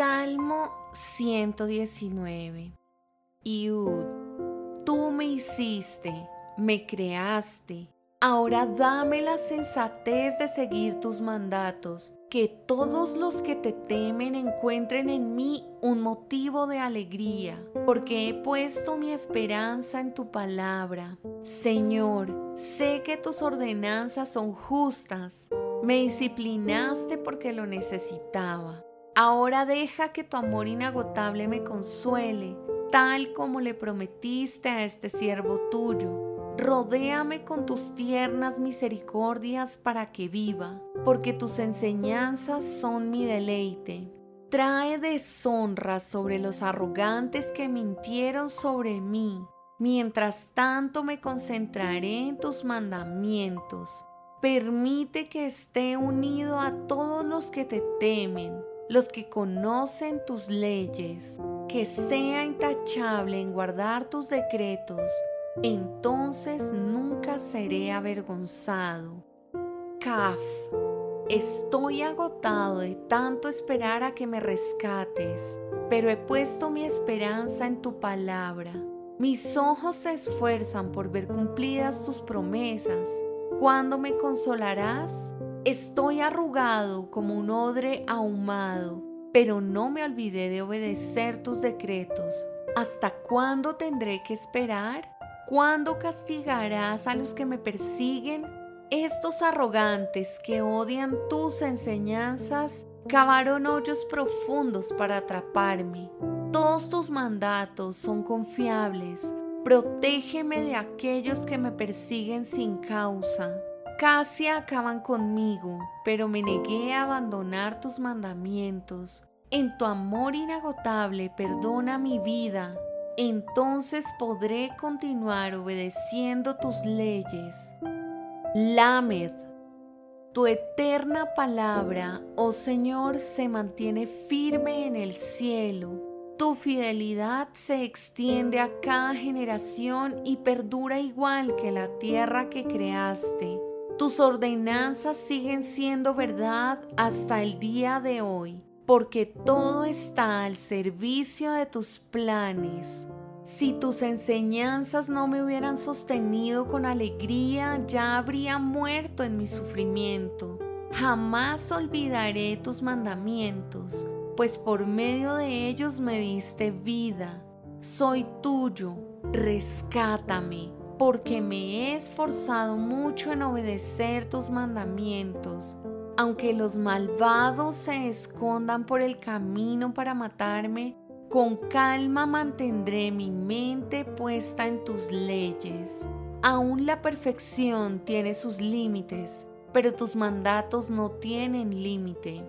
Salmo 119. Iud, tú me hiciste, me creaste. Ahora dame la sensatez de seguir tus mandatos, que todos los que te temen encuentren en mí un motivo de alegría, porque he puesto mi esperanza en tu palabra. Señor, sé que tus ordenanzas son justas, me disciplinaste porque lo necesitaba. Ahora deja que tu amor inagotable me consuele, tal como le prometiste a este siervo tuyo. Rodéame con tus tiernas misericordias para que viva, porque tus enseñanzas son mi deleite. Trae deshonra sobre los arrogantes que mintieron sobre mí. Mientras tanto me concentraré en tus mandamientos. Permite que esté unido a todos los que te temen los que conocen tus leyes, que sea intachable en guardar tus decretos, entonces nunca seré avergonzado. Caf, estoy agotado de tanto esperar a que me rescates, pero he puesto mi esperanza en tu palabra. Mis ojos se esfuerzan por ver cumplidas tus promesas. ¿Cuándo me consolarás? Estoy arrugado como un odre ahumado, pero no me olvidé de obedecer tus decretos. ¿Hasta cuándo tendré que esperar? ¿Cuándo castigarás a los que me persiguen? Estos arrogantes que odian tus enseñanzas cavaron hoyos profundos para atraparme. Todos tus mandatos son confiables. Protégeme de aquellos que me persiguen sin causa. Casi acaban conmigo, pero me negué a abandonar tus mandamientos. En tu amor inagotable perdona mi vida, entonces podré continuar obedeciendo tus leyes. Lamed, tu eterna palabra, oh Señor, se mantiene firme en el cielo. Tu fidelidad se extiende a cada generación y perdura igual que la tierra que creaste. Tus ordenanzas siguen siendo verdad hasta el día de hoy, porque todo está al servicio de tus planes. Si tus enseñanzas no me hubieran sostenido con alegría, ya habría muerto en mi sufrimiento. Jamás olvidaré tus mandamientos, pues por medio de ellos me diste vida. Soy tuyo, rescátame porque me he esforzado mucho en obedecer tus mandamientos. Aunque los malvados se escondan por el camino para matarme, con calma mantendré mi mente puesta en tus leyes. Aún la perfección tiene sus límites, pero tus mandatos no tienen límite.